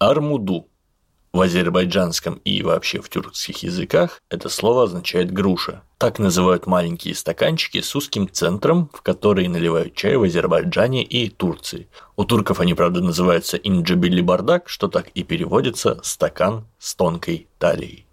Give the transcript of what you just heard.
Армуду. В азербайджанском и вообще в тюркских языках это слово означает груша. Так называют маленькие стаканчики с узким центром, в которые наливают чай в Азербайджане и Турции. У турков они, правда, называются инджибили бардак, что так и переводится «стакан с тонкой талией».